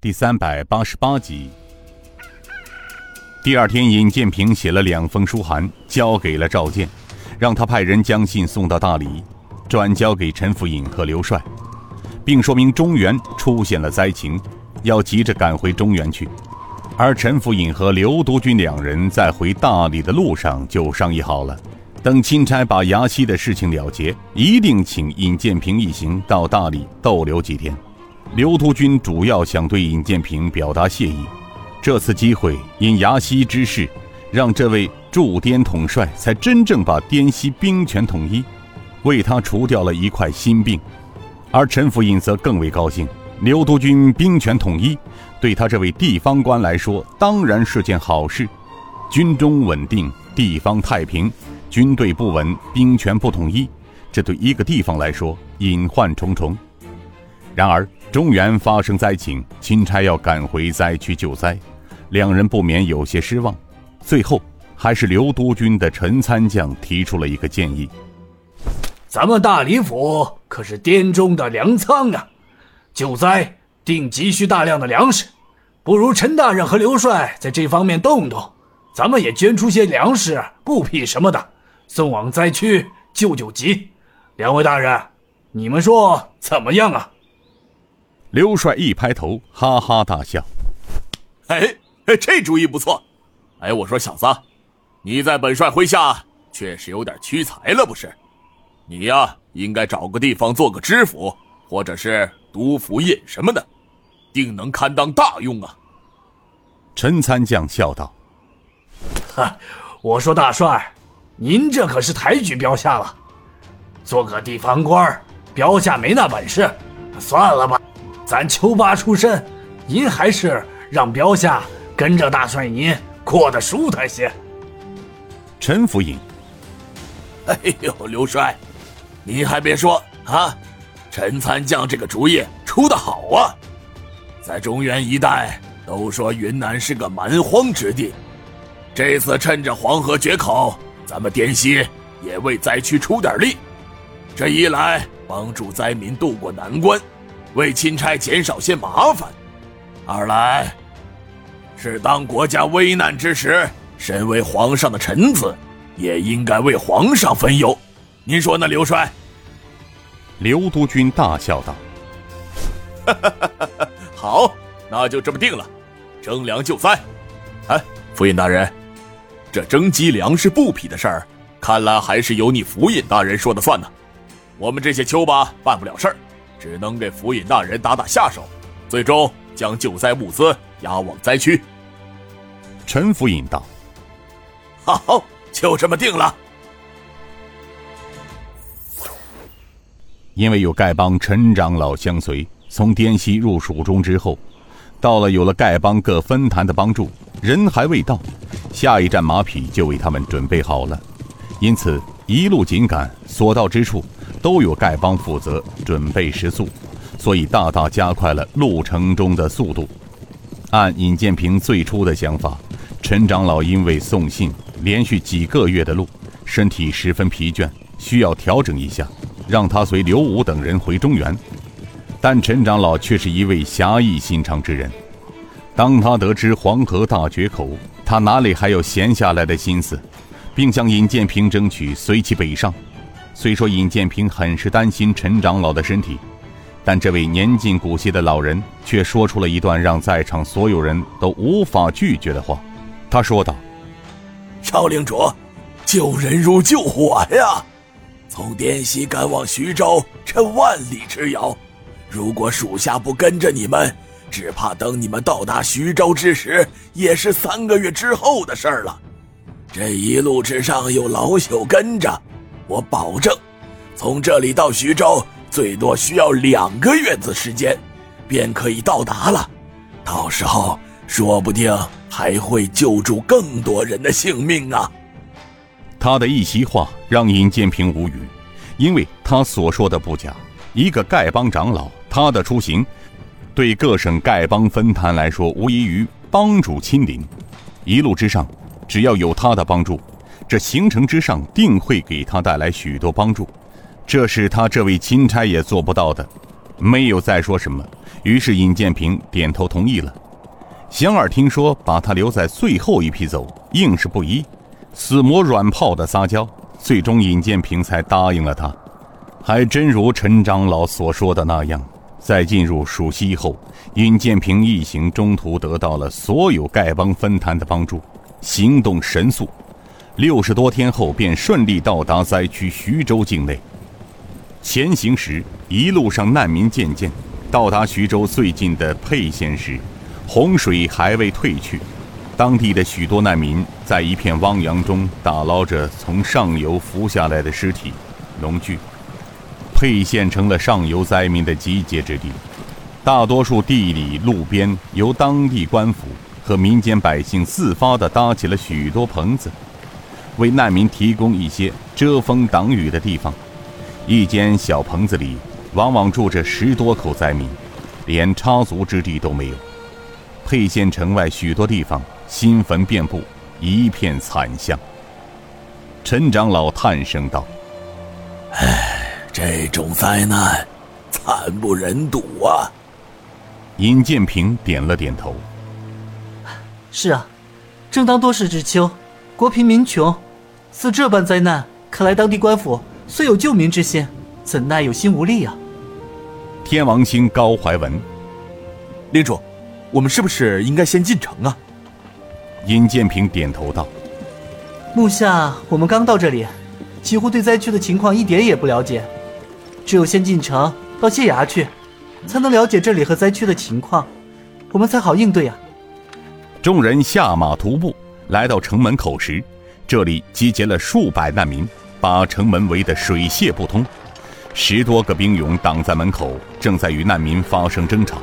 第三百八十八集。第二天，尹建平写了两封书函，交给了赵建，让他派人将信送到大理，转交给陈福尹和刘帅，并说明中原出现了灾情，要急着赶回中原去。而陈福尹和刘督军两人在回大理的路上就商议好了，等钦差把衙西的事情了结，一定请尹建平一行到大理逗留几天。刘督军主要想对尹建平表达谢意，这次机会因崖西之事，让这位驻滇统帅才真正把滇西兵权统一，为他除掉了一块心病。而陈福尹则更为高兴，刘督军兵权统一，对他这位地方官来说当然是件好事。军中稳定，地方太平；军队不稳，兵权不统一，这对一个地方来说隐患重重。然而。中原发生灾情，钦差要赶回灾区救灾，两人不免有些失望。最后，还是刘督军的陈参将提出了一个建议：“咱们大理府可是滇中的粮仓啊，救灾定急需大量的粮食，不如陈大人和刘帅在这方面动动，咱们也捐出些粮食、布匹什么的，送往灾区救救急。两位大人，你们说怎么样啊？”刘帅一拍头，哈哈大笑：“哎，这主意不错。哎，我说小子，你在本帅麾下确实有点屈才了，不是？你呀，应该找个地方做个知府，或者是督府尹什么的，定能堪当大用啊。”陈参将笑道：“ 哈，我说大帅，您这可是抬举标下了。做个地方官，标下没那本事，算了吧。”咱丘八出身，您还是让标下跟着大帅您过得舒坦些。陈福尹，哎呦，刘帅，您还别说啊，陈参将这个主意出的好啊！在中原一带都说云南是个蛮荒之地，这次趁着黄河决口，咱们滇西也为灾区出点力，这一来帮助灾民渡过难关。为钦差减少些麻烦，二来是当国家危难之时，身为皇上的臣子，也应该为皇上分忧。您说呢，刘帅？刘督军大笑道：“ 好，那就这么定了，征粮救灾。哎，府尹大人，这征集粮食布匹的事儿，看来还是由你府尹大人说的算呢。我们这些丘巴办不了事儿。”只能给府尹大人打打下手，最终将救灾物资押往灾区。陈府尹道：“好，就这么定了。”因为有丐帮陈长老相随，从滇西入蜀中之后，到了有了丐帮各分坛的帮助，人还未到，下一站马匹就为他们准备好了，因此一路紧赶，所到之处。都有丐帮负责准备食宿，所以大大加快了路程中的速度。按尹建平最初的想法，陈长老因为送信连续几个月的路，身体十分疲倦，需要调整一下，让他随刘武等人回中原。但陈长老却是一位侠义心肠之人，当他得知黄河大决口，他哪里还有闲下来的心思，并向尹建平争取随其北上。虽说尹建平很是担心陈长老的身体，但这位年近古稀的老人却说出了一段让在场所有人都无法拒绝的话。他说道：“少领主，救人如救火呀！从滇西赶往徐州，这万里之遥，如果属下不跟着你们，只怕等你们到达徐州之时，也是三个月之后的事儿了。这一路之上有老朽跟着。”我保证，从这里到徐州最多需要两个月的时间，便可以到达了。到时候说不定还会救助更多人的性命啊！他的一席话让尹建平无语，因为他所说的不假。一个丐帮长老，他的出行，对各省丐帮分坛来说，无异于帮主亲临。一路之上，只要有他的帮助。这行程之上定会给他带来许多帮助，这是他这位钦差也做不到的。没有再说什么，于是尹建平点头同意了。祥儿听说把他留在最后一批走，硬是不依，死磨软泡的撒娇，最终尹建平才答应了他。还真如陈长老所说的那样，在进入蜀西后，尹建平一行中途得到了所有丐帮分坛的帮助，行动神速，六十多天后便顺利到达灾区徐州境内。前行时，一路上难民渐渐，到达徐州最近的沛县时。洪水还未退去，当地的许多难民在一片汪洋中打捞着从上游浮下来的尸体、农具。沛县成了上游灾民的集结之地，大多数地里路边由当地官府和民间百姓自发地搭起了许多棚子，为难民提供一些遮风挡雨的地方。一间小棚子里往往住着十多口灾民，连插足之地都没有。沛县城外许多地方新坟遍布，一片惨象。陈长老叹声道：“唉，这种灾难，惨不忍睹啊。”尹建平点了点头：“是啊，正当多事之秋，国贫民穷，似这般灾难，看来当地官府虽有救民之心，怎奈有心无力啊。”天王星高怀文，领主。我们是不是应该先进城啊？尹建平点头道：“目下我们刚到这里，几乎对灾区的情况一点也不了解，只有先进城到县衙去，才能了解这里和灾区的情况，我们才好应对啊。”众人下马徒步来到城门口时，这里集结了数百难民，把城门围得水泄不通，十多个兵勇挡在门口，正在与难民发生争吵。